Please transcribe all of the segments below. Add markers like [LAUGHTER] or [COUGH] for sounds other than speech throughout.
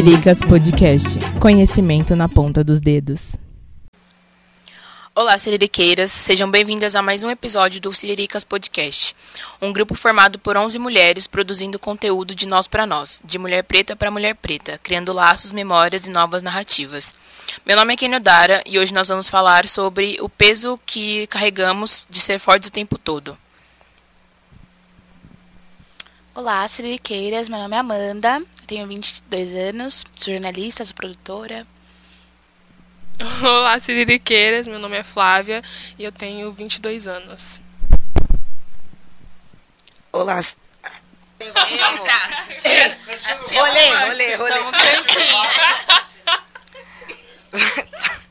Siriricas Podcast. Conhecimento na ponta dos dedos. Olá, siririqueiras. Sejam bem-vindas a mais um episódio do Siriricas Podcast. Um grupo formado por 11 mulheres produzindo conteúdo de nós para nós, de mulher preta para mulher preta, criando laços, memórias e novas narrativas. Meu nome é Kenio Dara e hoje nós vamos falar sobre o peso que carregamos de ser fortes o tempo todo. Olá, siririqueiras. Meu nome é Amanda, tenho 22 anos, sou jornalista, sou produtora. Olá, siririqueiras. Meu nome é Flávia e eu tenho 22 anos. Olá. Eita! Rolê, rolê, rolê. Tamo cantinho. [LAUGHS]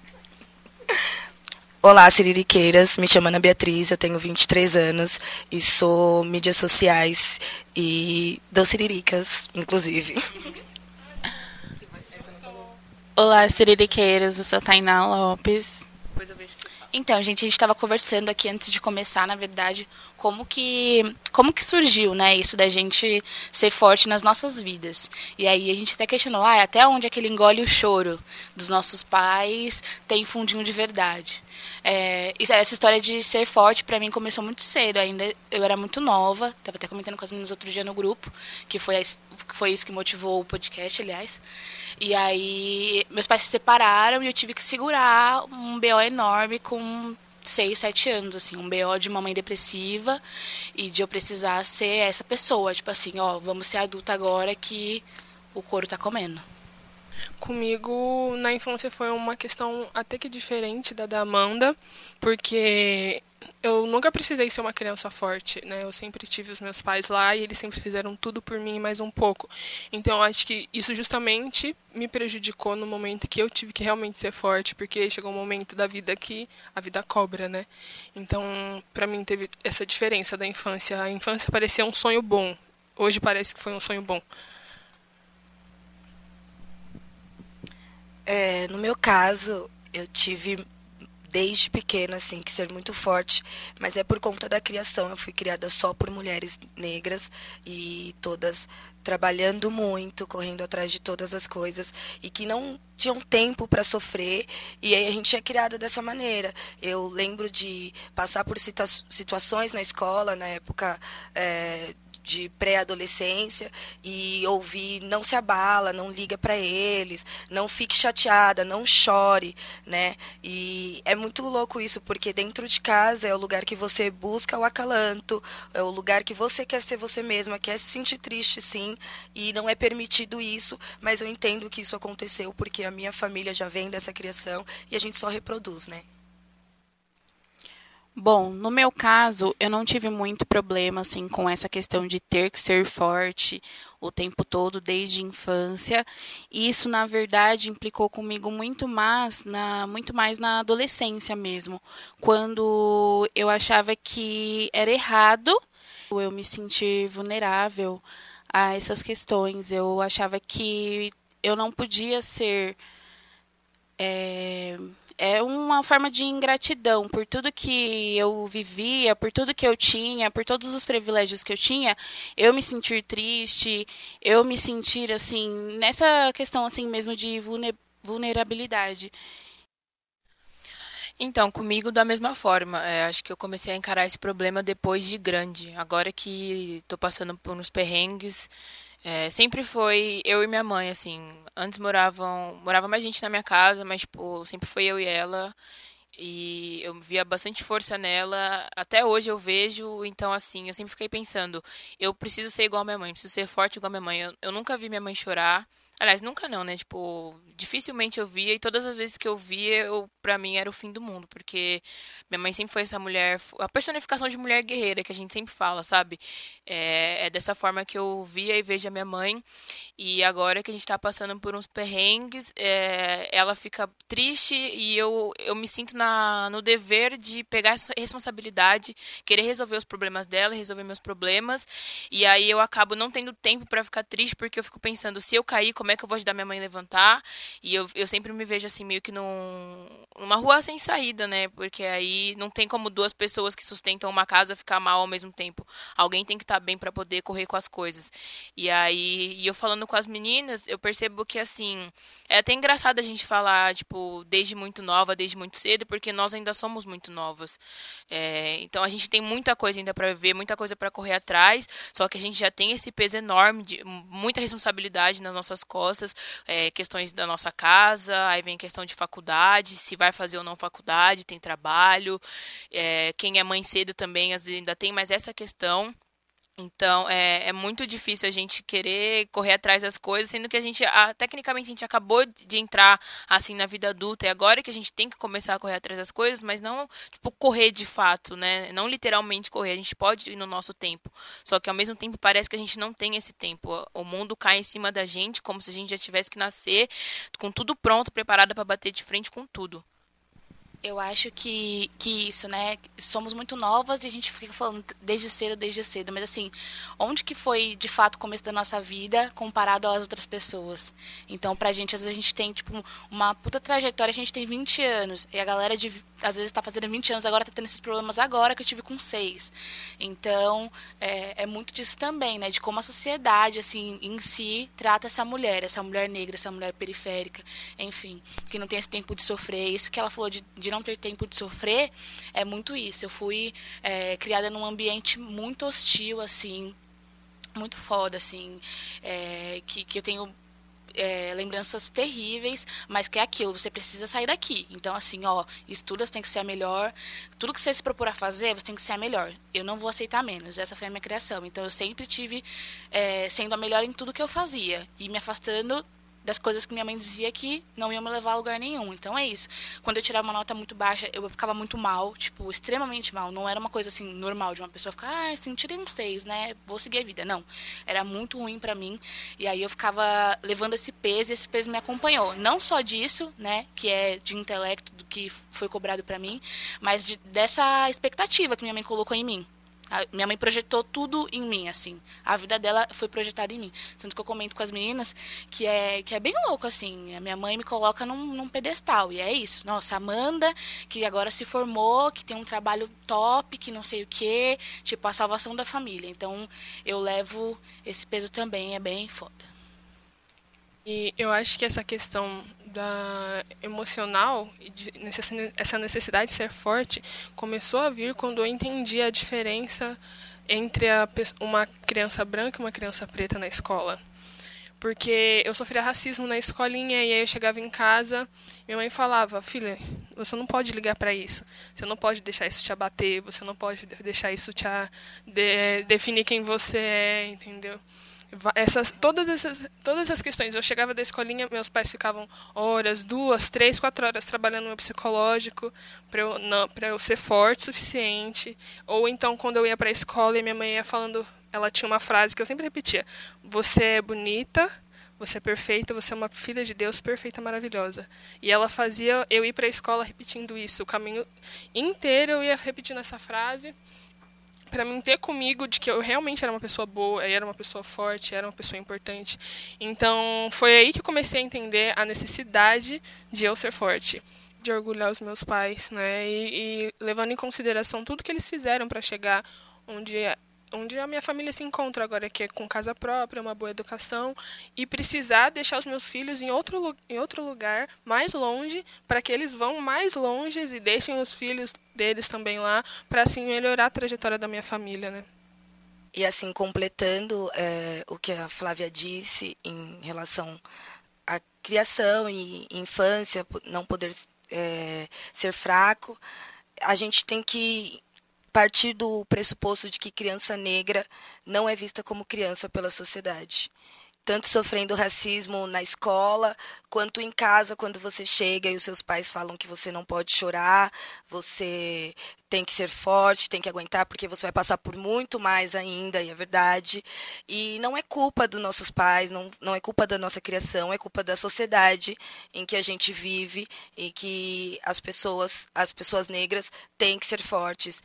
Olá, siririqueiras. Me chamo Ana Beatriz, eu tenho 23 anos e sou mídias sociais e dou siriricas, inclusive. Olá, siririqueiras. Eu sou a Tainá Lopes. Que Então, gente, a gente estava conversando aqui antes de começar, na verdade, como que como que surgiu, né, isso da gente ser forte nas nossas vidas. E aí a gente até questionou, ah, até onde aquele engole o choro dos nossos pais tem fundinho de verdade. É, essa história de ser forte para mim começou muito cedo, ainda eu era muito nova, tava até comentando com as meninas outro dia no grupo, que foi foi isso que motivou o podcast, aliás. E aí meus pais se separaram e eu tive que segurar um BO enorme com seis, sete anos, assim, um BO de uma mãe depressiva e de eu precisar ser essa pessoa, tipo assim, ó, vamos ser adulta agora que o couro tá comendo. Comigo, na infância, foi uma questão até que diferente da da Amanda, porque eu nunca precisei ser uma criança forte, né? Eu sempre tive os meus pais lá e eles sempre fizeram tudo por mim mais um pouco. Então, acho que isso justamente me prejudicou no momento que eu tive que realmente ser forte, porque chegou um momento da vida que a vida cobra, né? Então, pra mim, teve essa diferença da infância. A infância parecia um sonho bom. Hoje parece que foi um sonho bom. É, no meu caso, eu tive desde pequena assim que ser muito forte, mas é por conta da criação. Eu fui criada só por mulheres negras e todas trabalhando muito, correndo atrás de todas as coisas e que não tinham tempo para sofrer e aí a gente é criada dessa maneira. Eu lembro de passar por situa- situações na escola na época é, de pré-adolescência e ouvir não se abala, não liga para eles, não fique chateada, não chore, né? E é muito louco isso, porque dentro de casa é o lugar que você busca o acalanto, é o lugar que você quer ser você mesma, quer se sentir triste sim, e não é permitido isso, mas eu entendo que isso aconteceu porque a minha família já vem dessa criação e a gente só reproduz, né? Bom, no meu caso, eu não tive muito problema assim com essa questão de ter que ser forte o tempo todo desde a infância. Isso, na verdade, implicou comigo muito mais na muito mais na adolescência mesmo, quando eu achava que era errado eu me sentir vulnerável a essas questões. Eu achava que eu não podia ser é, é uma forma de ingratidão por tudo que eu vivia, por tudo que eu tinha, por todos os privilégios que eu tinha, eu me sentir triste, eu me sentir assim, nessa questão assim mesmo de vulne- vulnerabilidade. Então, comigo da mesma forma. É, acho que eu comecei a encarar esse problema depois de grande. Agora que tô passando por uns perrengues, é, sempre foi eu e minha mãe, assim. Antes moravam, morava mais gente na minha casa, mas tipo, sempre foi eu e ela. E eu via bastante força nela. Até hoje eu vejo, então assim, eu sempre fiquei pensando, eu preciso ser igual a minha mãe, preciso ser forte igual a minha mãe. Eu, eu nunca vi minha mãe chorar. Aliás, nunca não, né? Tipo, dificilmente eu via e todas as vezes que eu via, eu, pra mim era o fim do mundo, porque minha mãe sempre foi essa mulher, a personificação de mulher guerreira que a gente sempre fala, sabe? É, é dessa forma que eu via e vejo a minha mãe. E agora que a gente tá passando por uns perrengues, é, ela fica triste e eu, eu me sinto na, no dever de pegar essa responsabilidade, querer resolver os problemas dela, resolver meus problemas. E aí eu acabo não tendo tempo pra ficar triste, porque eu fico pensando, se eu cair, como como é que eu vou ajudar minha mãe a levantar? E eu, eu sempre me vejo assim, meio que num, numa rua sem saída, né? Porque aí não tem como duas pessoas que sustentam uma casa ficar mal ao mesmo tempo. Alguém tem que estar tá bem para poder correr com as coisas. E aí, e eu falando com as meninas, eu percebo que assim, é até engraçado a gente falar, tipo, desde muito nova, desde muito cedo, porque nós ainda somos muito novas. É, então a gente tem muita coisa ainda para ver, muita coisa para correr atrás, só que a gente já tem esse peso enorme, de muita responsabilidade nas nossas costas, é, questões da nossa casa, aí vem questão de faculdade, se vai fazer ou não faculdade, tem trabalho, é, quem é mãe cedo também ainda tem mais essa questão. Então, é, é muito difícil a gente querer correr atrás das coisas, sendo que a gente, a, tecnicamente, a gente acabou de entrar, assim, na vida adulta, e agora que a gente tem que começar a correr atrás das coisas, mas não, tipo, correr de fato, né? Não literalmente correr, a gente pode ir no nosso tempo. Só que, ao mesmo tempo, parece que a gente não tem esse tempo. O mundo cai em cima da gente, como se a gente já tivesse que nascer com tudo pronto, preparado para bater de frente com tudo. Eu acho que, que isso, né? Somos muito novas e a gente fica falando desde cedo, desde cedo. Mas assim, onde que foi de fato o começo da nossa vida comparado às outras pessoas? Então, pra gente, às vezes a gente tem, tipo, uma puta trajetória, a gente tem 20 anos. E a galera de às vezes está fazendo 20 anos, agora está tendo esses problemas agora que eu tive com 6. Então, é, é, muito disso também, né? De como a sociedade, assim, em si, trata essa mulher, essa mulher negra, essa mulher periférica, enfim, que não tem esse tempo de sofrer. Isso que ela falou de, de não ter tempo de sofrer, é muito isso. Eu fui é, criada num ambiente muito hostil, assim, muito foda, assim, é, que, que eu tenho é, lembranças terríveis, mas que é aquilo, você precisa sair daqui. Então, assim, ó, estuda, você tem que ser a melhor. Tudo que você se propor a fazer, você tem que ser a melhor. Eu não vou aceitar menos. Essa foi a minha criação. Então, eu sempre tive é, sendo a melhor em tudo que eu fazia e me afastando das coisas que minha mãe dizia que não iam me levar a lugar nenhum. Então é isso. Quando eu tirava uma nota muito baixa, eu ficava muito mal, tipo, extremamente mal. Não era uma coisa assim normal de uma pessoa ficar, ah, assim, tirei um seis, né? Vou seguir a vida. Não. Era muito ruim para mim. E aí eu ficava levando esse peso e esse peso me acompanhou. Não só disso, né, que é de intelecto do que foi cobrado para mim, mas de, dessa expectativa que minha mãe colocou em mim. A minha mãe projetou tudo em mim, assim. A vida dela foi projetada em mim. Tanto que eu comento com as meninas que é, que é bem louco, assim. A minha mãe me coloca num, num pedestal. E é isso. Nossa, Amanda, que agora se formou, que tem um trabalho top, que não sei o quê. Tipo, a salvação da família. Então, eu levo esse peso também. É bem foda. E eu acho que essa questão da emocional e de essa necessidade de ser forte começou a vir quando eu entendi a diferença entre a, uma criança branca e uma criança preta na escola. Porque eu sofria racismo na escolinha e aí eu chegava em casa, minha mãe falava: "Filha, você não pode ligar para isso. Você não pode deixar isso te abater, você não pode deixar isso te de, definir quem você é", entendeu? Essas todas essas todas essas questões eu chegava da escolinha meus pais ficavam horas duas três quatro horas trabalhando no meu psicológico para eu não eu ser forte o suficiente ou então quando eu ia para a escola e minha mãe ia falando ela tinha uma frase que eu sempre repetia você é bonita você é perfeita, você é uma filha de Deus perfeita, maravilhosa. E ela fazia eu ir para a escola repetindo isso. O caminho inteiro eu ia repetindo essa frase para mim ter comigo de que eu realmente era uma pessoa boa, era uma pessoa forte, era uma pessoa importante. Então, foi aí que eu comecei a entender a necessidade de eu ser forte, de orgulhar os meus pais, né? E, e levando em consideração tudo que eles fizeram para chegar onde onde a minha família se encontra agora, que é com casa própria, uma boa educação, e precisar deixar os meus filhos em outro, em outro lugar, mais longe, para que eles vão mais longe e deixem os filhos deles também lá, para assim melhorar a trajetória da minha família, né? E assim, completando é, o que a Flávia disse em relação à criação e infância, não poder é, ser fraco, a gente tem que partir do pressuposto de que criança negra não é vista como criança pela sociedade. Tanto sofrendo racismo na escola, quanto em casa, quando você chega e os seus pais falam que você não pode chorar, você tem que ser forte, tem que aguentar, porque você vai passar por muito mais ainda, e é verdade. E não é culpa dos nossos pais, não, não é culpa da nossa criação, é culpa da sociedade em que a gente vive e que as pessoas, as pessoas negras têm que ser fortes.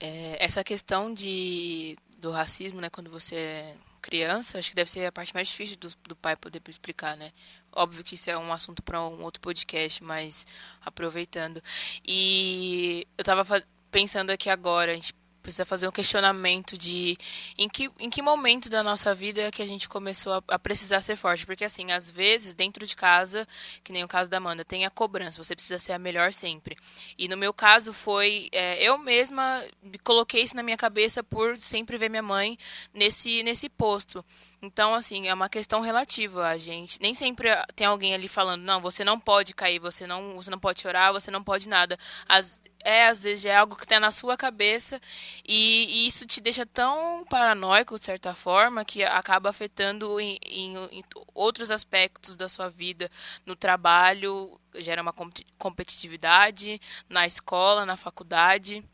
É, essa questão de, do racismo, né, quando você criança, acho que deve ser a parte mais difícil do, do pai poder explicar, né? Óbvio que isso é um assunto para um outro podcast, mas aproveitando. E eu estava pensando aqui agora, a gente precisa fazer um questionamento de em que, em que momento da nossa vida que a gente começou a, a, precisar ser forte. Porque, assim, às vezes, dentro de casa, que nem o caso da Amanda, tem a cobrança, você precisa ser a melhor sempre. E no meu caso foi, é, eu mesma coloquei isso na minha cabeça por sempre ver minha mãe nesse, nesse posto. Então, assim, é uma questão relativa a gente. Nem sempre tem alguém ali falando, não, você não pode cair, você não, você não pode chorar, você não pode nada. As, é, às vezes, é algo que está na sua cabeça e, e, isso te deixa tão paranoico, de certa forma, que acaba afetando em, em, em outros aspectos da sua vida. No trabalho, gera uma competitividade, na escola, na faculdade.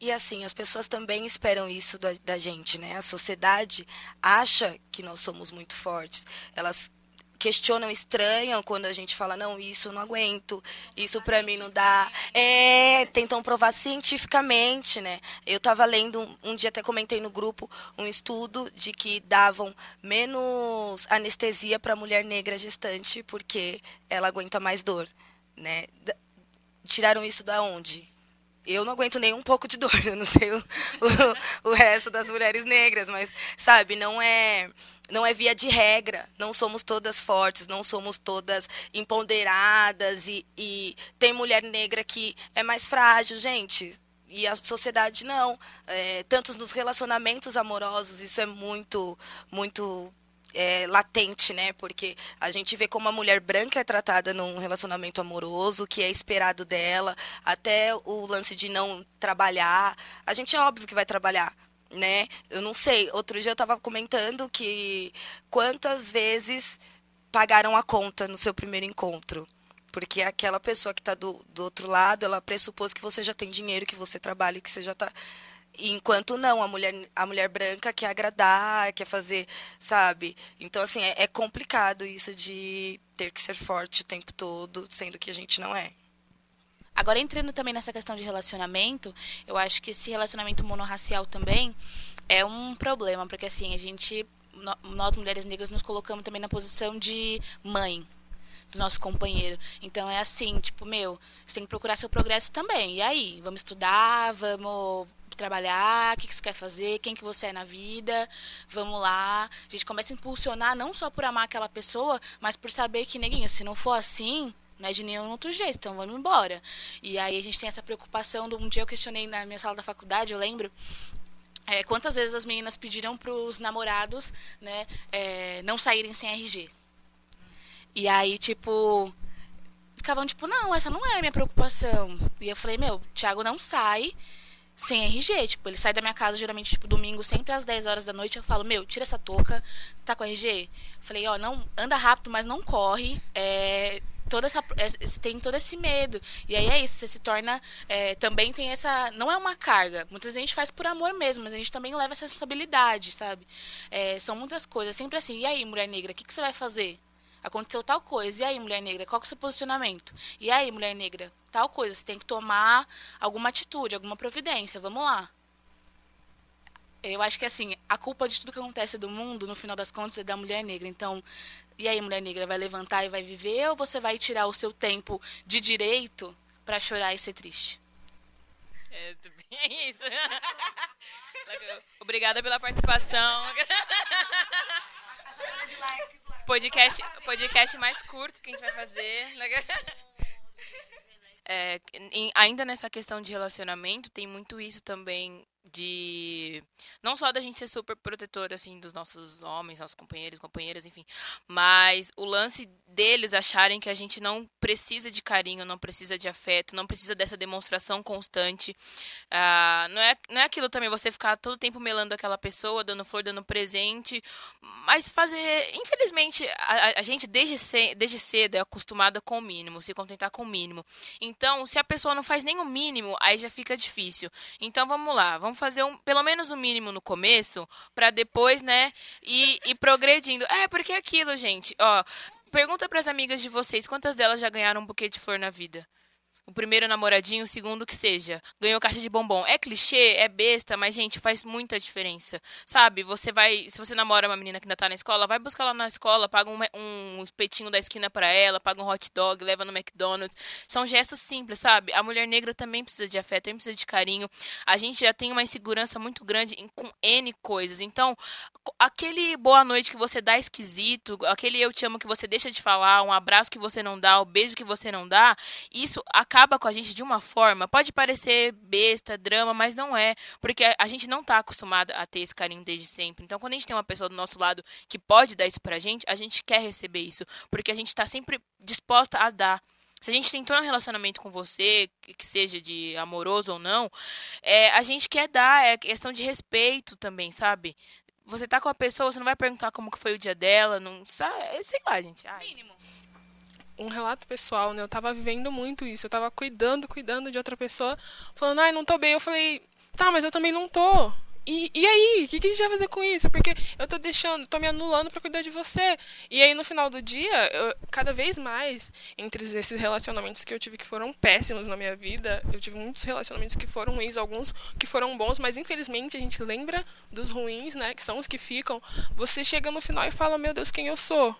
E assim, as pessoas também esperam isso da, da, gente, né? A sociedade acha que nós somos muito fortes. Elas questionam, estranham quando a gente fala, não, isso eu não aguento, isso para mim não dá. É, tentam provar cientificamente, né? Eu tava lendo, um, dia até comentei no grupo, um estudo de que davam menos anestesia para mulher negra gestante porque ela aguenta mais dor, né? Tiraram isso da onde? Eu não aguento nem um pouco de dor, [LAUGHS] eu não sei o, o, o, resto das mulheres negras, mas, sabe, não é, não é via de regra, não somos todas fortes, não somos todas empoderadas e, e tem mulher negra que é mais frágil, gente, e a sociedade não. É, tanto nos relacionamentos amorosos, isso é muito, muito é, latente, né? Porque a gente vê como a mulher branca é tratada num relacionamento amoroso, que é esperado dela, até o lance de não trabalhar. A gente é óbvio que vai trabalhar, né? Eu não sei. Outro dia eu estava comentando que quantas vezes pagaram a conta no seu primeiro encontro. Porque aquela pessoa que está do, do outro lado, ela pressupôs que você já tem dinheiro, que você trabalha, que você já está Enquanto não, a mulher, a mulher branca quer agradar, quer fazer, sabe? Então, assim, é, é complicado isso de ter que ser forte o tempo todo, sendo que a gente não é. Agora, entrando também nessa questão de relacionamento, eu acho que esse relacionamento monorracial também é um problema, porque assim, a gente, nós mulheres negras, nos colocamos também na posição de mãe do nosso companheiro. Então é assim, tipo, meu, você tem que procurar seu progresso também. E aí, vamos estudar, vamos trabalhar, o que, que você quer fazer, quem que você é na vida, vamos lá. A gente começa a impulsionar não só por amar aquela pessoa, mas por saber que, neguinho, se não for assim, não é de nenhum outro jeito, então vamos embora. E aí a gente tem essa preocupação. Um dia eu questionei na minha sala da faculdade, eu lembro, é, quantas vezes as meninas pediram para os namorados né, é, não saírem sem RG. E aí, tipo, ficavam tipo, não, essa não é a minha preocupação. E eu falei, meu, Thiago não sai sem RG. Tipo, ele sai da minha casa geralmente, tipo, domingo, sempre às 10 horas da noite. Eu falo, meu, tira essa touca, tá com RG? Falei, ó, não, anda rápido, mas não corre. É, toda essa é, tem todo esse medo e aí é isso você se torna é, também tem essa não é uma carga muitas vezes a gente faz por amor mesmo mas a gente também leva essa responsabilidade sabe é, são muitas coisas sempre assim e aí mulher negra o que, que você vai fazer aconteceu tal coisa. E aí, mulher negra, qual é o seu posicionamento? E aí, mulher negra, tal coisa. Você tem que tomar alguma atitude, alguma providência. Vamos lá. Eu acho que, assim, a culpa de tudo que acontece do mundo, no final das contas, é da mulher negra. Então, e aí, mulher negra, vai levantar e vai viver? Ou você vai tirar o seu tempo de direito para chorar e ser triste? É, é isso. [LAUGHS] Obrigada pela participação. [LAUGHS] Podcast, podcast mais curto que a gente vai fazer. [LAUGHS] É, ainda nessa questão de relacionamento, tem muito isso também de não só da gente ser super protetora assim dos nossos homens, nossos companheiros, companheiras, enfim, mas o lance deles acharem que a gente não precisa de carinho, não precisa de afeto, não precisa dessa demonstração constante. Ah, não, é, não é aquilo também você ficar todo tempo melando aquela pessoa, dando flor, dando presente, mas fazer. Infelizmente, a, a gente desde, ce, desde cedo é acostumada com o mínimo, se contentar com o mínimo. Então, se a pessoa não faz nem o mínimo, aí já fica difícil. Então, vamos lá, vamos fazer um, pelo menos o mínimo no começo, para depois, né, ir, ir progredindo. É, porque é aquilo, gente, ó Pergunta para as amigas de vocês quantas delas já ganharam um buquê de flor na vida. O primeiro namoradinho, o segundo que seja. Ganhou caixa de bombom. É clichê, é besta, mas, gente, faz muita diferença. Sabe? Você vai. Se você namora uma menina que ainda tá na escola, vai buscar lá na escola, paga um, um espetinho da esquina para ela, paga um hot dog, leva no McDonald's. São gestos simples, sabe? A mulher negra também precisa de afeto, também precisa de carinho. A gente já tem uma insegurança muito grande em, com N coisas. Então, aquele boa noite que você dá esquisito, aquele eu te amo que você deixa de falar, um abraço que você não dá, o um beijo que você não dá, isso acaba com a gente de uma forma. Pode parecer besta, drama, mas não é. Porque a gente não tá acostumada a ter esse carinho desde sempre. Então, quando a gente tem uma pessoa do nosso lado que pode dar isso pra gente, a gente quer receber isso. Porque a gente tá sempre disposta a dar. Se a gente tentou um relacionamento com você, que seja de amoroso ou não, é, a gente quer dar, é questão de respeito também, sabe? Você tá com a pessoa, você não vai perguntar como que foi o dia dela, não sabe, é, sei lá, gente. Ai. Mínimo. Um relato pessoal, né? Eu tava vivendo muito isso. Eu tava cuidando, cuidando de outra pessoa, falando, ai, não tô bem. Eu falei, tá, mas eu também não tô. E, e aí, o que, que a gente vai fazer com isso? Porque eu tô deixando, tô me anulando para cuidar de você. E aí, no final do dia, eu, cada vez mais, entre esses relacionamentos que eu tive que foram péssimos na minha vida, eu tive muitos relacionamentos que foram ruins, alguns que foram bons, mas infelizmente a gente lembra dos ruins, né? Que são os que ficam. Você chega no final e fala, meu Deus, quem eu sou?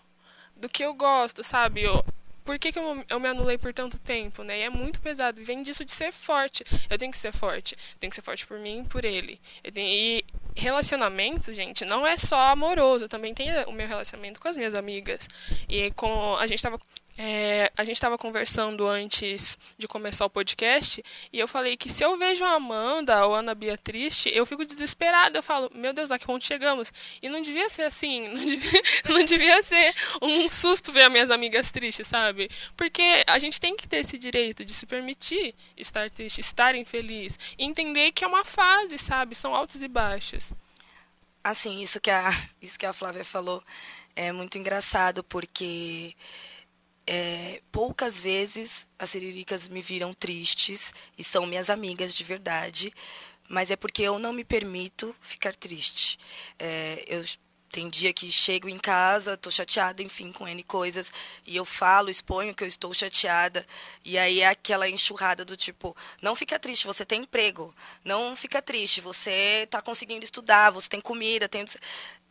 Do que eu gosto, sabe? Eu, por que, que eu, eu, me anulei por tanto tempo, né? E é muito pesado. Vem disso de ser forte. Eu tenho que ser forte. Tenho que ser forte por mim e por ele. E relacionamento, gente, não é só amoroso. Também tem o meu relacionamento com as minhas amigas. E com a gente tava é, a gente estava conversando antes de começar o podcast e eu falei que se eu vejo a Amanda ou a Ana Beatriz, eu fico desesperada. Eu falo, meu Deus, a que ponto chegamos? E não devia ser assim, [LAUGHS] não devia, não devia ser um susto ver as minhas amigas tristes, sabe? Porque a gente tem que ter esse direito de se permitir estar triste, estar infeliz, e entender que é uma fase, sabe? São altos e baixos. Assim, isso que a, isso que a Flávia falou é muito engraçado, porque é, poucas vezes as siriricas me viram tristes e são minhas amigas de verdade, mas é porque eu não me permito ficar triste. É, eu tem dia que chego em casa, tô chateada, enfim, com N coisas, e eu falo, exponho que eu estou chateada, e aí é aquela enxurrada do tipo, não fica triste, você tem emprego, não fica triste, você está conseguindo estudar, você tem comida, tem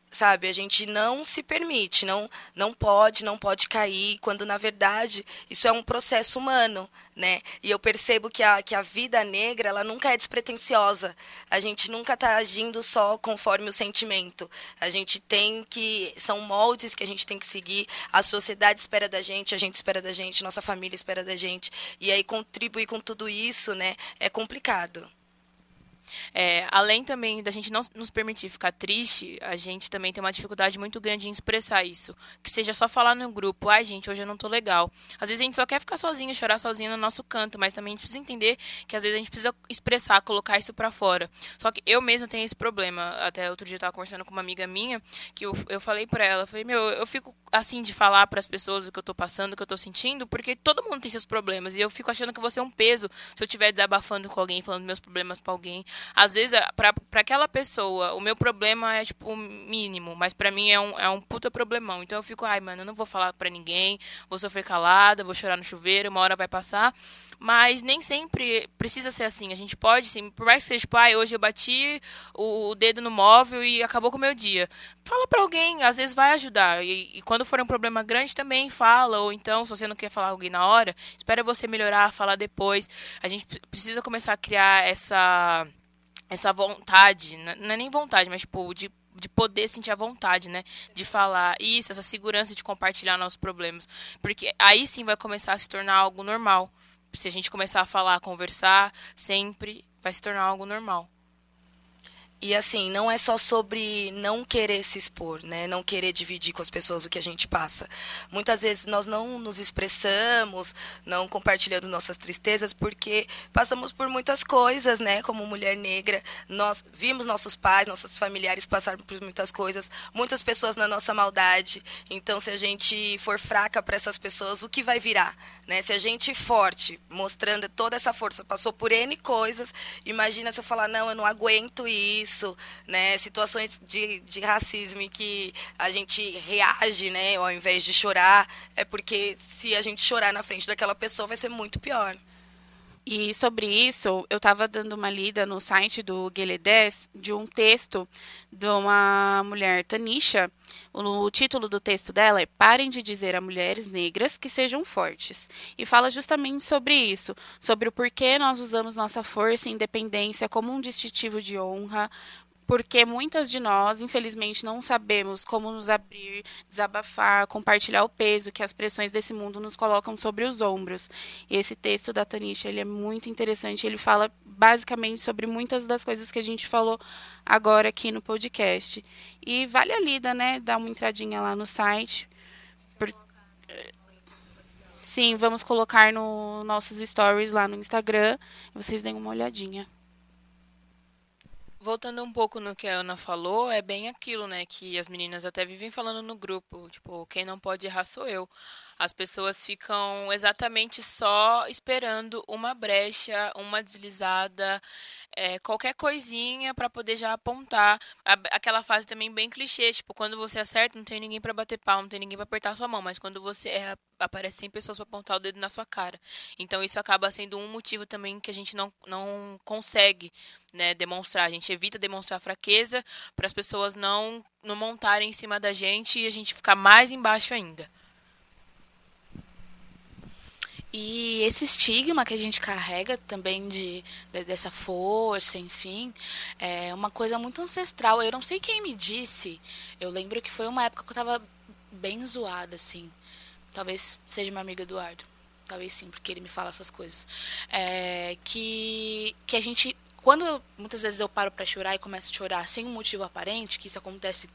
sabe? A gente não se permite, não não pode, não pode cair, quando na verdade isso é um processo humano, né? E eu percebo que a, que a vida negra, ela nunca é despretensiosa. A gente nunca está agindo só conforme o sentimento. A gente tem que são moldes que a gente tem que seguir. A sociedade espera da gente, a gente espera da gente, nossa família espera da gente. E aí contribuir com tudo isso, né, é complicado. É, além também da gente não nos permitir ficar triste, a gente também tem uma dificuldade muito grande em expressar isso. Que seja só falar no grupo, ai gente, hoje eu não tô legal. Às vezes a gente só quer ficar sozinho, chorar sozinho no nosso canto, mas também a gente precisa entender que às vezes a gente precisa expressar, colocar isso para fora. Só que eu mesmo tenho esse problema. Até outro dia eu tava conversando com uma amiga minha, que eu, eu falei para ela, eu falei, meu, eu fico assim de falar para as pessoas o que eu tô passando, o que eu tô sentindo, porque todo mundo tem seus problemas e eu fico achando que você é um peso se eu estiver desabafando com alguém, falando meus problemas para alguém. Às vezes, para aquela pessoa, o meu problema é, tipo, mínimo, mas para mim é um, é um puta problemão. Então eu fico, ai, mano, eu não vou falar para ninguém, vou sofrer calada, vou chorar no chuveiro, uma hora vai passar. Mas nem sempre precisa ser assim. A gente pode, sim, por mais que seja, tipo, ai, hoje eu bati o, o dedo no móvel e acabou com o meu dia. Fala para alguém, às vezes vai ajudar. E, e quando for um problema grande, também fala. Ou então, se você não quer falar alguém na hora, espera você melhorar, falar depois. A gente precisa começar a criar essa essa vontade, não é nem vontade, mas tipo, de, de poder sentir a vontade, né? De falar isso, essa segurança de compartilhar nossos problemas. Porque aí sim vai começar a se tornar algo normal. Se a gente começar a falar, a conversar, sempre vai se tornar algo normal. E assim, não é só sobre não querer se expor, né? Não querer dividir com as pessoas o que a gente passa. Muitas vezes nós não nos expressamos, não compartilhando nossas tristezas, porque passamos por muitas coisas, né? Como mulher negra, nós vimos nossos pais, nossos familiares passarem por muitas coisas, muitas pessoas na nossa maldade. Então, se a gente for fraca para essas pessoas, o que vai virar, né? Se a gente forte, mostrando toda essa força, passou por N coisas, imagina se eu falar, não, eu não aguento isso isso, né? Situações de, de racismo que a gente reage, né? Ao invés de chorar, é porque se a gente chorar na frente daquela pessoa vai ser muito pior. E sobre isso, eu estava dando uma lida no site do Gueledés de um texto de uma mulher, Tanisha. O título do texto dela é Parem de dizer a mulheres negras que sejam fortes. E fala justamente sobre isso, sobre o porquê nós usamos nossa força e independência como um distintivo de honra, porque muitas de nós, infelizmente, não sabemos como nos abrir, desabafar, compartilhar o peso que as pressões desse mundo nos colocam sobre os ombros. E esse texto da Tanisha, ele é muito interessante, ele fala basicamente sobre muitas das coisas que a gente falou agora aqui no podcast. E vale a lida, né, dar uma entradinha lá no site. Por... Sim, vamos colocar no nossos stories lá no Instagram. Vocês deem uma olhadinha voltando um pouco no que a Ana falou, é bem aquilo, né? Que as meninas até vivem falando no grupo. Tipo, quem não pode errar sou eu. As pessoas ficam exatamente só esperando uma brecha, uma deslizada, é, qualquer coisinha para poder já apontar. Aquela fase também bem clichê, tipo, quando você acerta, não tem ninguém para bater pau, não tem ninguém para apertar sua mão, mas quando você erra, aparece 100 pessoas para apontar o dedo na sua cara. Então isso acaba sendo um motivo também que a gente não, não consegue né, demonstrar. A gente evita demonstrar fraqueza para as pessoas não, não montarem em cima da gente e a gente ficar mais embaixo ainda. E esse estigma que a gente carrega também de, de, dessa força, enfim, é uma coisa muito ancestral. Eu não sei quem me disse. Eu lembro que foi uma época que eu estava bem zoada, assim. Talvez seja meu amigo Eduardo. Talvez sim, porque ele me fala essas coisas. É, que, que a gente. Quando muitas vezes eu paro para chorar e começo a chorar sem um motivo aparente, que isso acontece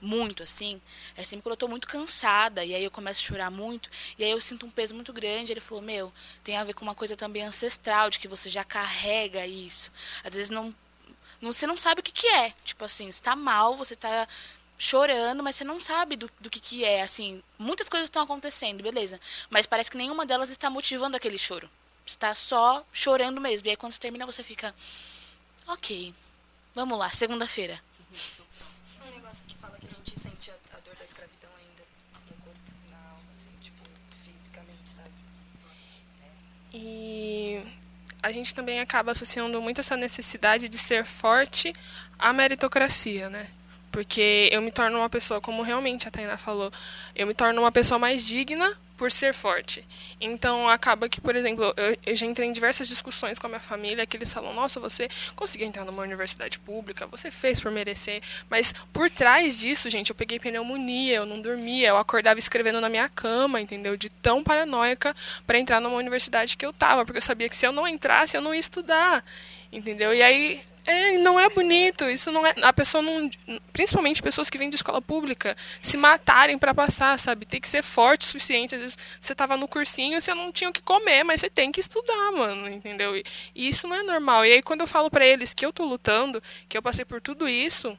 muito, assim, é sempre quando eu tô muito cansada, e aí eu começo a chorar muito, e aí eu sinto um peso muito grande. Ele falou: Meu, tem a ver com uma coisa também ancestral, de que você já carrega isso. Às vezes não. não você não sabe o que, que é. Tipo assim, você tá mal, você tá chorando, mas você não sabe do, do que, que é. Assim, muitas coisas estão acontecendo, beleza. Mas parece que nenhuma delas está motivando aquele choro. Está só chorando mesmo. E aí quando você termina, você fica. Ok, vamos lá, segunda-feira. E a gente também acaba associando muito essa necessidade de ser forte à meritocracia, né? Porque eu me torno uma pessoa, como realmente a Tainá falou, eu me torno uma pessoa mais digna por ser forte. Então acaba que, por exemplo, eu, eu, já entrei em diversas discussões com a minha família que eles falam: "Nossa, você conseguiu entrar numa universidade pública, você fez por merecer". Mas por trás disso, gente, eu peguei pneumonia, eu não dormia, eu acordava escrevendo na minha cama, entendeu? De tão paranoica para entrar numa universidade que eu tava, porque eu sabia que se eu não entrasse, eu não ia estudar. Entendeu? E aí é, não é bonito. Isso não é. A pessoa não. Principalmente pessoas que vêm de escola pública, se matarem para passar, sabe? Tem que ser forte o suficiente. Às vezes você tava no cursinho você não tinha o que comer, mas você tem que estudar, mano, entendeu? E, e isso não é normal. E aí quando eu falo para eles que eu tô lutando, que eu passei por tudo isso,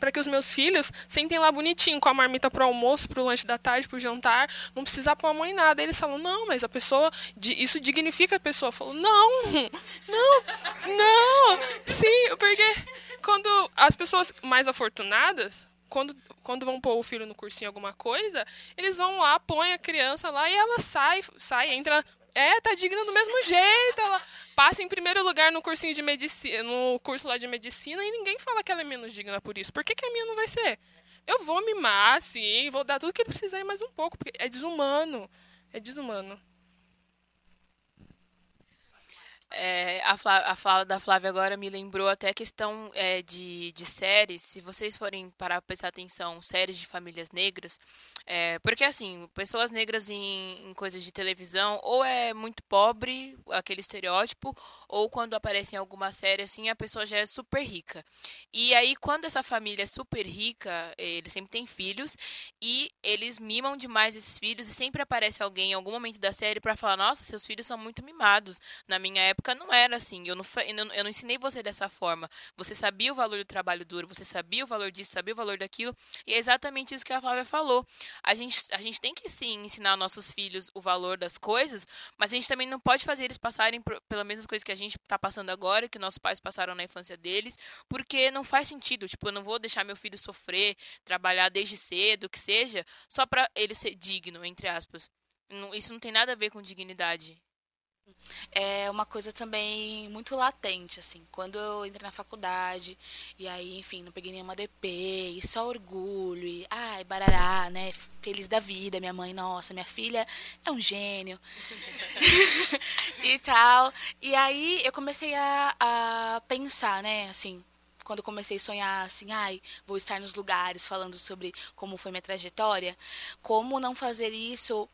para que os meus filhos sentem lá bonitinho, com a marmita pro almoço, pro lanche da tarde, pro jantar, não precisar pôr a mãe nada. Eles falam, não, mas a pessoa, isso dignifica a pessoa. Eu falo, não, não, não. Sim, porque quando as pessoas mais afortunadas, quando, quando vão pôr o filho no cursinho alguma coisa, eles vão lá, põem a criança lá e ela sai, sai, entra é, tá digna do mesmo jeito. Ela passa em primeiro lugar no cursinho de medicina, no curso lá de medicina e ninguém fala que ela é menos digna por isso. Por que, que a minha não vai ser? Eu vou mimar, sim, vou dar tudo que ele precisar e mais um pouco, porque é desumano. É desumano. É, a, Flá, a, fala da Flávia agora me lembrou até a questão é, de, de séries. Se vocês forem parar para prestar atenção, séries de famílias negras, é, porque assim, pessoas negras em, em, coisas de televisão, ou é muito pobre, aquele estereótipo, ou quando aparece em alguma série assim, a pessoa já é super rica. E aí, quando essa família é super rica, eles sempre têm filhos, e eles mimam demais esses filhos, e sempre aparece alguém em algum momento da série para falar: Nossa, seus filhos são muito mimados. Na minha época, época não era assim. Eu não, eu não ensinei você dessa forma. Você sabia o valor do trabalho duro, você sabia o valor disso, sabia o valor daquilo. E é exatamente isso que a Flávia falou. A gente, a gente tem que sim ensinar nossos filhos o valor das coisas, mas a gente também não pode fazer eles passarem por, pelas mesmas coisas que a gente está passando agora, que nossos pais passaram na infância deles, porque não faz sentido. Tipo, eu não vou deixar meu filho sofrer, trabalhar desde cedo, que seja, só para ele ser digno, entre aspas. Isso não tem nada a ver com dignidade. É uma coisa também muito latente, assim. Quando eu entrei na faculdade, e aí, enfim, não peguei nenhuma DP, e só orgulho, e ai, barará, né? Feliz da vida, minha mãe, nossa, minha filha é um gênio. [LAUGHS] e tal. E aí eu comecei a, a pensar, né, assim, quando comecei a sonhar assim, ai, vou estar nos lugares falando sobre como foi minha trajetória, como não fazer isso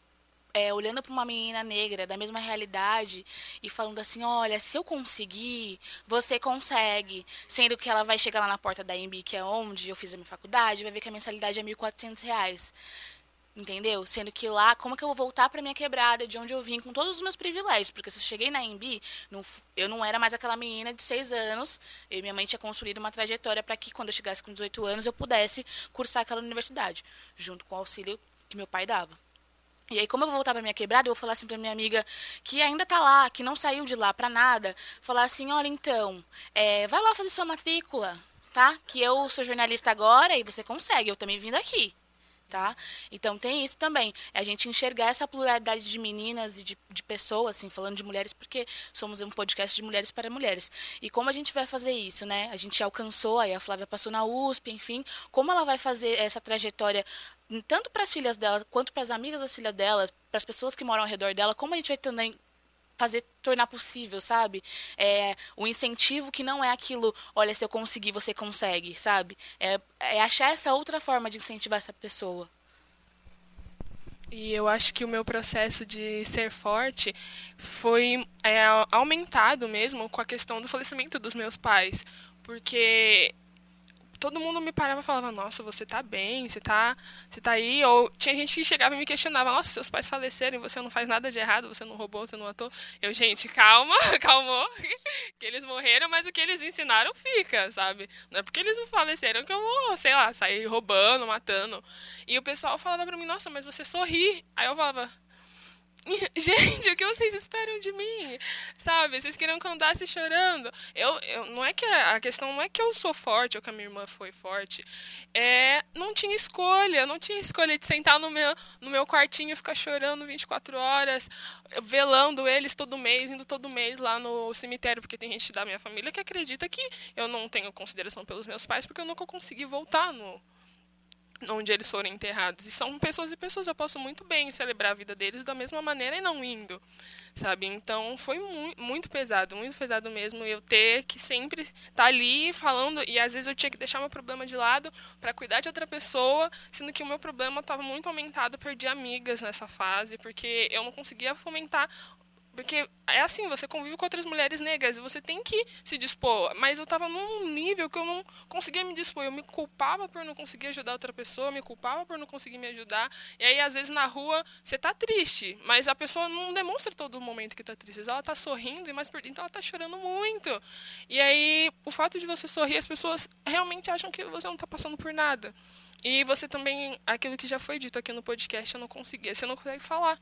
é, olhando para uma menina negra da mesma realidade e falando assim, olha, se eu conseguir, você consegue. Sendo que ela vai chegar lá na porta da EMB, que é onde eu fiz a minha faculdade, vai ver que a mensalidade é R$ 1.400. Entendeu? Sendo que lá, como que eu vou voltar para minha quebrada, de onde eu vim, com todos os meus privilégios? Porque se eu cheguei na EMB, não, eu não era mais aquela menina de seis anos. E minha mãe tinha construído uma trajetória para que, quando eu chegasse com 18 anos, eu pudesse cursar aquela universidade, junto com o auxílio que meu pai dava. E aí, como eu vou voltar pra minha quebrada, eu vou falar assim pra minha amiga que ainda tá lá, que não saiu de lá pra nada, falar assim, olha, então, é, vai lá fazer sua matrícula, tá? Que eu sou jornalista agora e você consegue, eu também vim daqui tá? Então tem isso também, é a gente enxergar essa pluralidade de meninas e de, de pessoas, assim, falando de mulheres, porque somos um podcast de mulheres para mulheres. E como a gente vai fazer isso, né? A gente alcançou, aí a Flávia passou na USP, enfim, como ela vai fazer essa trajetória tanto para as filhas dela quanto para as amigas das filhas dela, para as pessoas que moram ao redor dela, como a gente vai também fazer tornar possível, sabe? É, o incentivo que não é aquilo, olha, se eu conseguir, você consegue, sabe? É, é achar essa outra forma de incentivar essa pessoa. E eu acho que o meu processo de ser forte foi é, aumentado mesmo com a questão do falecimento dos meus pais. Porque todo mundo me parava e falava, nossa, você tá bem, você tá, você tá aí. Ou tinha gente que chegava e me questionava, nossa, seus pais faleceram e você não faz nada de errado, você não roubou, você não matou. Eu, gente, calma, [LAUGHS] calmou, que eles morreram, mas o que eles ensinaram fica, sabe? Não é porque eles não faleceram que eu vou, sei lá, sair roubando, matando. E o pessoal falava pra mim, nossa, mas você sorri. Aí eu falava, [LAUGHS] Gente, o que vocês esperam de mim? Sabe? Vocês queriam que eu andasse chorando. Eu, eu, não é que a questão não é que eu sou forte ou que a minha irmã foi forte. É, não tinha escolha, não tinha escolha de sentar no meu, no meu quartinho ficar chorando 24 horas, velando eles todo mês, indo todo mês lá no cemitério, porque tem gente da minha família que acredita que eu não tenho consideração pelos meus pais porque eu nunca consegui voltar no onde eles foram enterrados. E são pessoas e pessoas, eu posso muito bem celebrar a vida deles da mesma maneira e não indo, sabe? Então foi mu muito pesado, muito pesado mesmo eu ter que sempre estar tá ali falando e às vezes eu tinha que deixar meu problema de lado para cuidar de outra pessoa, sendo que o meu problema estava muito aumentado, perdi amigas nessa fase, porque eu não conseguia fomentar porque é assim, você convive com outras mulheres negras e você tem que se dispor. Mas eu estava num nível que eu não conseguia me dispor. Eu me culpava por não conseguir ajudar outra pessoa, me culpava por não conseguir me ajudar. E aí, às vezes, na rua, você tá triste, mas a pessoa não demonstra todo momento que tá triste. Ela tá sorrindo, mas por dentro ela tá chorando muito. E aí, o fato de você sorrir, as pessoas realmente acham que você não tá passando por nada. E você também, aquilo que já foi dito aqui no podcast, eu não conseguia. Você não consegue falar.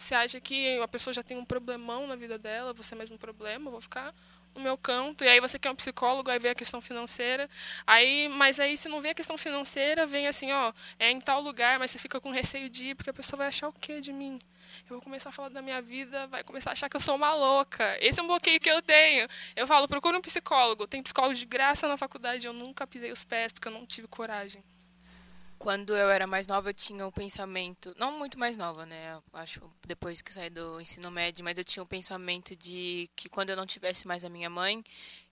Você acha que a pessoa já tem um problemão na vida dela, você é mais um problema, vou ficar no meu canto. E aí você quer um psicólogo, aí vem a questão financeira. Aí, mas aí se não vem a questão financeira, vem assim, ó, é em tal lugar, mas você fica com receio de ir, porque a pessoa vai achar o quê de mim? Eu vou começar a falar da minha vida, vai começar a achar que eu sou uma louca. Esse é um bloqueio que eu tenho. Eu falo, procura um psicólogo. Tem psicólogo de graça na faculdade, eu nunca pisei os pés porque eu não tive coragem. Quando eu era mais nova, eu tinha o pensamento, não muito mais nova, né? Acho depois que saí do ensino médio, mas eu tinha o pensamento de que quando eu não tivesse mais a minha mãe,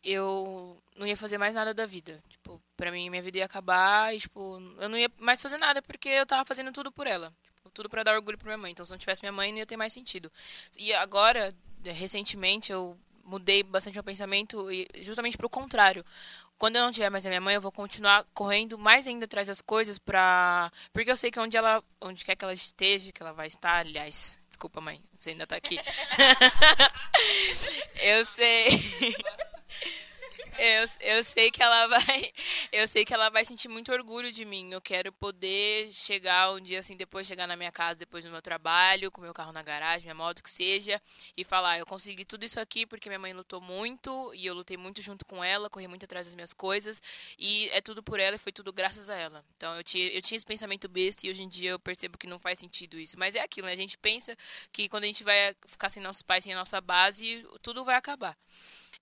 eu não ia fazer mais nada da vida. Tipo, para mim minha vida ia acabar e tipo, eu não ia mais fazer nada porque eu tava fazendo tudo por ela. Tipo, tudo para dar orgulho para minha mãe. Então, se não tivesse minha mãe, não ia ter mais sentido. E agora, recentemente, eu mudei bastante meu pensamento e justamente para o contrário quando eu não tiver mais a minha mãe, eu vou continuar correndo mais ainda atrás das coisas pra. Porque eu sei que onde ela. Onde quer que ela esteja, que ela vai estar, aliás. Desculpa, mãe, você ainda tá aqui. [LAUGHS] eu sei. [LAUGHS] eu, eu sei que ela [LAUGHS] vai. Eu sei que ela vai sentir muito orgulho de mim. Eu quero poder chegar um dia assim, depois chegar na minha casa, depois do meu trabalho, com meu carro na garagem, minha moto, que seja, e falar, eu consegui tudo isso aqui porque minha mãe lutou muito e eu lutei muito junto com ela, corri muito atrás das minhas coisas. E é tudo por ela e foi tudo graças a ela. Então eu tinha, eu tinha esse pensamento besta e hoje em dia eu percebo que não faz sentido isso. Mas é aquilo, né? A gente pensa que quando a gente vai ficar sem nossos pais, sem a nossa base, tudo vai acabar.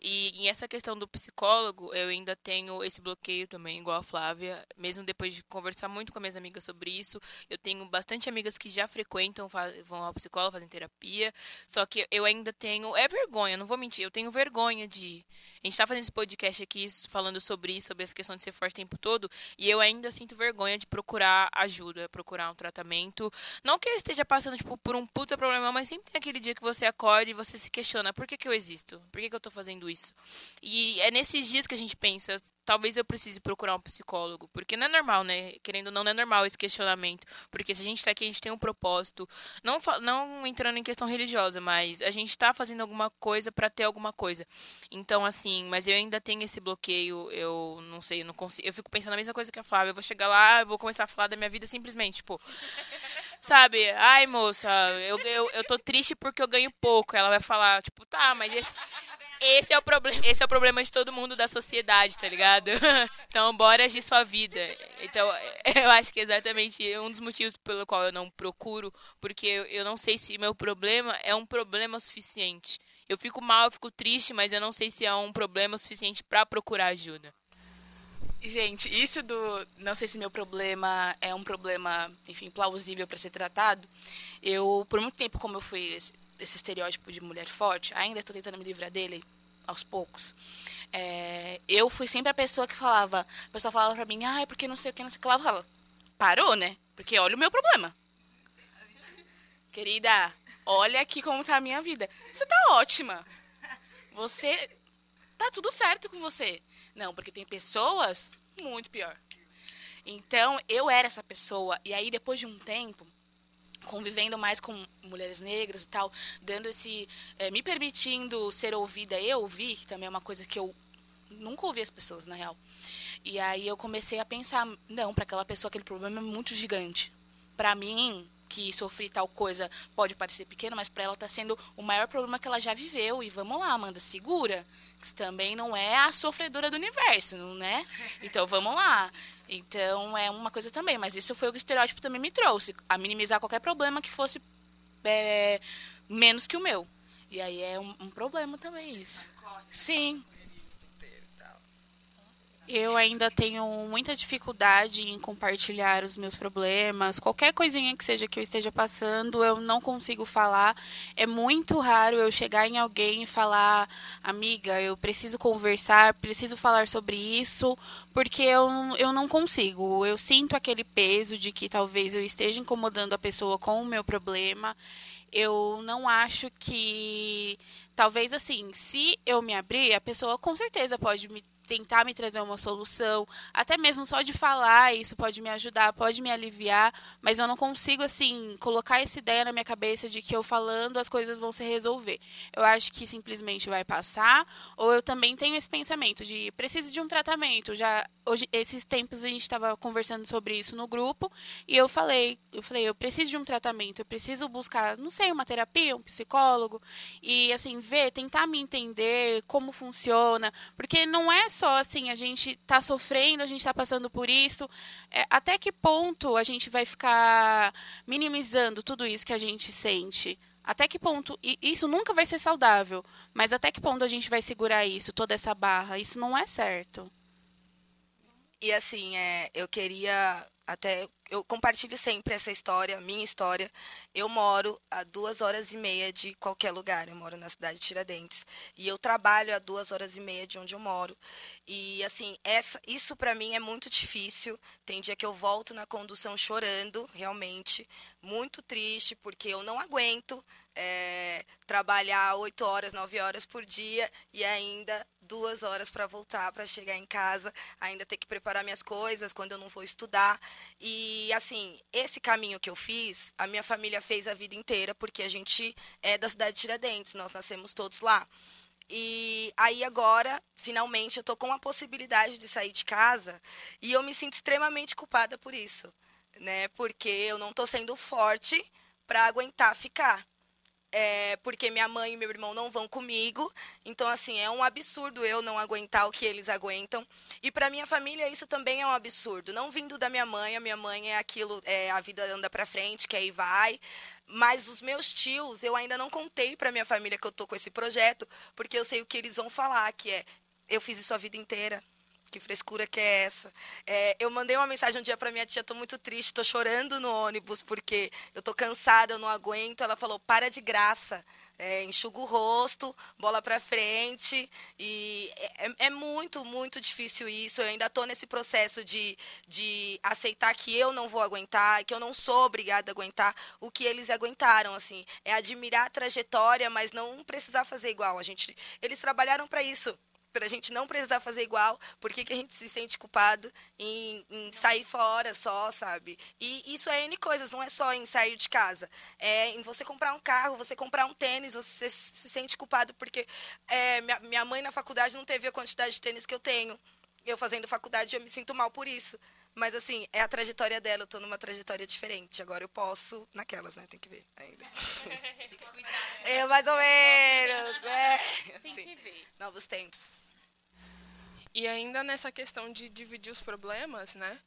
E, e essa questão do psicólogo, eu ainda tenho esse bloqueio também, igual a Flávia, mesmo depois de conversar muito com minhas amigas sobre isso. Eu tenho bastante amigas que já frequentam, vão ao psicólogo, fazem terapia, só que eu ainda tenho. É vergonha, não vou mentir, eu tenho vergonha de. A gente tá fazendo esse podcast aqui falando sobre isso, sobre essa questão de ser forte o tempo todo, e eu ainda sinto vergonha de procurar ajuda, procurar um tratamento. Não que eu esteja passando tipo, por um puta problema, mas sempre tem aquele dia que você acorda e você se questiona: por que, que eu existo? Por que, que eu tô fazendo isso. E é nesses dias que a gente pensa, talvez eu precise procurar um psicólogo, porque não é normal, né? Querendo ou não, não é normal esse questionamento, porque se a gente está aqui, a gente tem um propósito, não não entrando em questão religiosa, mas a gente está fazendo alguma coisa para ter alguma coisa. Então, assim, mas eu ainda tenho esse bloqueio, eu não sei, eu não consigo, eu fico pensando a mesma coisa que a Flávia, eu vou chegar lá, eu vou começar a falar da minha vida simplesmente, tipo, [LAUGHS] sabe? Ai, moça, eu, eu, eu tô triste porque eu ganho pouco. Ela vai falar, tipo, tá, mas esse, esse é o problema, esse é o problema de todo mundo da sociedade, tá ligado? [LAUGHS] Então, bora agir sua vida. Então, [LAUGHS] eu acho que é exatamente um dos motivos pelo qual eu não procuro, porque eu não sei se meu problema é um problema suficiente. Eu fico mal, eu fico triste, mas eu não sei se é um problema suficiente para procurar ajuda. Gente, isso do não sei se meu problema é um problema, enfim, plausível para ser tratado. Eu, por muito tempo, como eu fui desse estereótipo de mulher forte, ainda estou tentando me livrar dele aos poucos. É, eu fui sempre a pessoa que falava, a pessoa falava para mim, ai, porque não sei o que, não sei o que lá, eu falava, parou, né? Porque olha o meu problema. Querida, olha aqui como tá a minha vida. Você tá ótima. Você tá tudo certo com você. Não, porque tem pessoas muito pior. Então, eu era essa pessoa e aí depois de um tempo, convivendo mais com mulheres negras e tal, dando esse, é, me permitindo ser ouvida, eu ouvir, que também é uma coisa que eu nunca ouvi as pessoas na real. E aí eu comecei a pensar, não, para aquela pessoa aquele problema é muito gigante. Para mim, que sofri tal coisa pode parecer pequeno, mas para ela está sendo o maior problema que ela já viveu. E vamos lá, Amanda, segura. Que também não é a sofredora do universo, né? Então vamos lá. Então é uma coisa também, mas isso foi o que o estereótipo também me trouxe, a minimizar qualquer problema que fosse é, menos que o meu. E aí é um, um problema também isso. Sim. Eu ainda tenho muita dificuldade em compartilhar os meus problemas. Qualquer coisinha que seja que eu esteja passando, eu não consigo falar. É muito raro eu chegar em alguém e falar, amiga, eu preciso conversar, preciso falar sobre isso, porque eu, eu não consigo. Eu sinto aquele peso de que talvez eu esteja incomodando a pessoa com o meu problema. Eu não acho que. Talvez assim, se eu me abrir, a pessoa com certeza pode me tentar me trazer uma solução, até mesmo só de falar, isso pode me ajudar, pode me aliviar, mas eu não consigo assim colocar essa ideia na minha cabeça de que eu falando as coisas vão se resolver. Eu acho que simplesmente vai passar, ou eu também tenho esse pensamento de preciso de um tratamento. Já hoje esses tempos a gente estava conversando sobre isso no grupo e eu falei, eu falei, eu preciso de um tratamento, eu preciso buscar, não sei, uma terapia, um psicólogo e assim ver, tentar me entender como funciona, porque não é só assim, a gente tá sofrendo, a gente tá passando por isso. É, até que ponto a gente vai ficar minimizando tudo isso que a gente sente? Até que ponto. E isso nunca vai ser saudável. Mas até que ponto a gente vai segurar isso, toda essa barra? Isso não é certo. E assim, é, eu queria até eu compartilho sempre essa história, minha história. Eu moro a duas horas e meia de qualquer lugar. Eu moro na cidade de Tiradentes e eu trabalho a duas horas e meia de onde eu moro. E assim, essa, isso para mim é muito difícil. Tem dia que eu volto na condução chorando, realmente, muito triste porque eu não aguento é, trabalhar oito horas, nove horas por dia e ainda duas horas para voltar, para chegar em casa, ainda ter que preparar minhas coisas quando eu não vou estudar. E assim, esse caminho que eu fiz, a minha família fez a vida inteira, porque a gente é da cidade de Tiradentes, nós nascemos todos lá. E aí agora, finalmente, eu tô com a possibilidade de sair de casa e eu me sinto extremamente culpada por isso, né? Porque eu não tô sendo forte para aguentar ficar é, porque minha mãe e meu irmão não vão comigo. Então, assim, é um absurdo eu não aguentar o que eles aguentam. E para minha família isso também é um absurdo. Não vindo da minha mãe, a minha mãe é aquilo, é, a vida anda para frente, que aí vai. Mas os meus tios, eu ainda não contei para minha família que eu tô com esse projeto, porque eu sei o que eles vão falar, que é eu fiz isso a vida inteira. Que frescura que é essa? É, eu mandei uma mensagem um dia para minha tia, tô muito triste, tô chorando no ônibus porque eu tô cansada, eu não aguento. Ela falou: "Para de graça". É, enxuga o rosto, bola para frente. E é, é, muito, muito difícil isso. Eu ainda estou nesse processo de, de aceitar que eu não vou aguentar, que eu não sou obrigada a aguentar o que eles aguentaram. assim É admirar a trajetória, mas não precisar fazer igual. A gente, eles trabalharam para isso para a gente não precisar fazer igual, por que, que a gente se sente culpado em, em, sair fora só, sabe? E isso é N coisas, não é só em sair de casa. É em você comprar um carro, você comprar um tênis, você se sente culpado porque é, minha, minha mãe na faculdade não teve a quantidade de tênis que eu tenho. Eu fazendo faculdade, eu me sinto mal por isso. Mas, assim, é a trajetória dela, eu tô numa trajetória diferente. Agora eu posso, naquelas, né? Tem que ver ainda. [LAUGHS] é, mais ou menos. É. Tem assim, que ver. Novos tempos. E ainda nessa questão de dividir os problemas, né?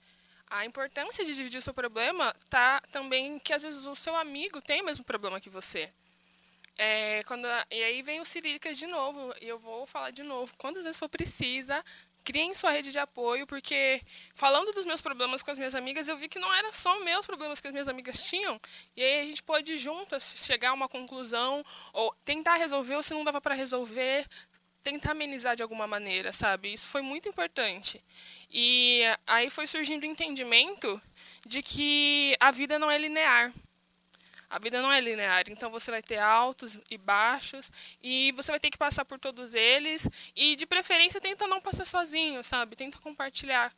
A importância de dividir o seu problema tá também que às vezes o seu amigo tem o mesmo problema que você. É, quando, e aí vem o Cirílicas de novo, e eu vou falar de novo. Quantas vezes for precisa, criem sua rede de apoio, porque falando dos meus problemas com as minhas amigas, eu vi que não eram só meus problemas que as minhas amigas tinham. E aí a gente pode juntas chegar a uma conclusão, ou tentar resolver, ou se não dava para resolver, tentar amenizar de alguma maneira, sabe? Isso foi muito importante. E aí foi surgindo o entendimento de que a vida não é linear. A vida não é linear, então você vai ter altos e baixos e você vai ter que passar por todos eles e de preferência tenta não passar sozinho, sabe? Tenta compartilhar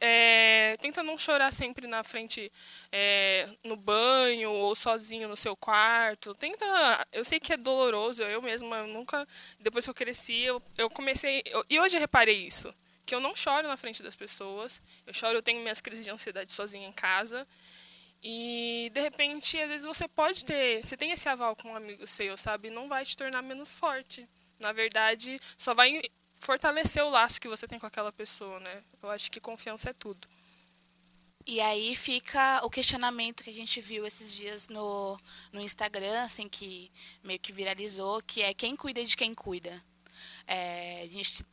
é, tenta não chorar sempre na frente, é, no banho ou sozinho no seu quarto. Tenta. Eu sei que é doloroso, eu mesma nunca. Depois que eu cresci, eu, eu comecei. Eu, e hoje eu reparei isso. Que eu não choro na frente das pessoas. Eu choro, eu tenho minhas crises de ansiedade sozinha em casa. E de repente, às vezes você pode ter. Você tem esse aval com um amigo seu, sabe? Não vai te tornar menos forte. Na verdade, só vai fortalecer o laço que você tem com aquela pessoa, né? Eu acho que confiança é tudo. E aí fica o questionamento que a gente viu esses dias no, no Instagram, assim, que meio que viralizou, que é quem cuida de quem cuida. É, a gente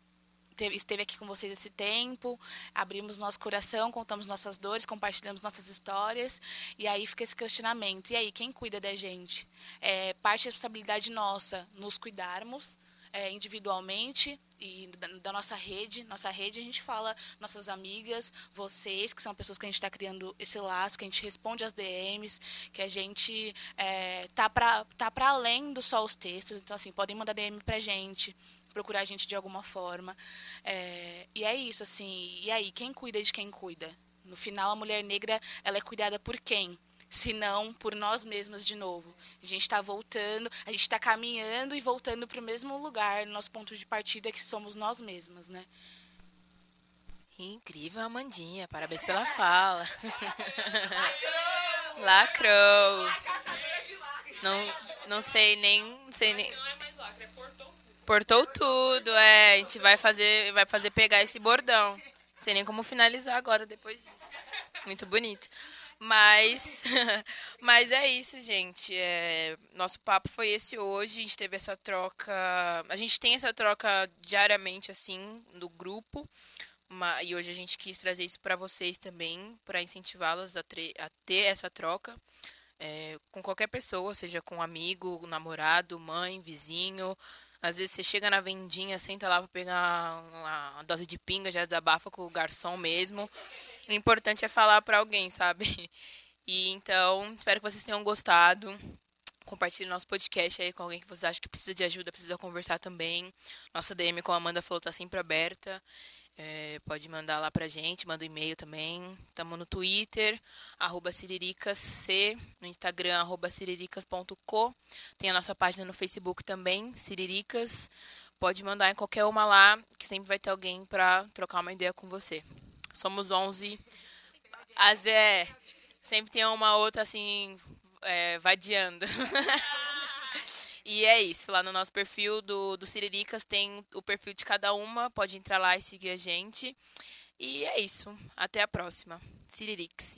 teve, esteve aqui com vocês esse tempo, abrimos nosso coração, contamos nossas dores, compartilhamos nossas histórias, e aí fica esse questionamento. E aí, quem cuida da gente? É parte da responsabilidade nossa, nos cuidarmos, é, individualmente e da, da, nossa rede. Nossa rede a gente fala nossas amigas, vocês, que são pessoas que a gente está criando esse laço, que a gente responde às DMs, que a gente é, tá para tá para além do só os textos. Então, assim, podem mandar DM para gente procurar a gente de alguma forma. É, e é isso, assim. E aí, quem cuida de quem cuida? No final, a mulher negra, ela é cuidada por quem? Senão por nós mesmas de novo. A gente está voltando, a gente está caminhando e voltando para o mesmo lugar, nosso ponto de partida que somos nós mesmas, né? Incrível, Amandinha. Parabéns pela fala. [LAUGHS] Lacrou. Não, não sei nem, não sei nem. Portou tudo, é. A gente vai fazer, vai fazer pegar esse bordão. Não sei nem como finalizar agora depois disso. Muito bonito. Mas, [LAUGHS] mas é isso, gente. É, nosso papo foi esse hoje. A gente teve essa troca. A gente tem essa troca diariamente, assim, no grupo. e hoje a gente quis trazer isso para vocês também, para incentivá-las a, a, ter essa troca. É, com qualquer pessoa, seja com amigo, namorado, mãe, vizinho. Às vezes você chega na vendinha, senta lá para pegar uma, dose de pinga, já desabafa com o garçom mesmo. O importante é falar para alguém, sabe? [LAUGHS] E então, espero que vocês tenham gostado. Compartilhe nosso podcast aí com alguém que você acha que precisa de ajuda, precisa conversar também. Nossa DM, como a Amanda falou, tá sempre aberta. É, pode mandar lá pra gente, manda um e-mail também. Estamos no Twitter, arroba ciriricasc, no Instagram, arroba. Tem a nossa página no Facebook também, Ciriricas. pode mandar em qualquer uma lá, que sempre vai ter alguém para trocar uma ideia com você. Somos 11. As é, sempre tem uma outra assim, é, vadiando. [LAUGHS] e é isso, lá no nosso perfil do, do Ciriricas tem o perfil de cada uma, pode entrar lá e seguir a gente. E é isso, até a próxima. Ciririx.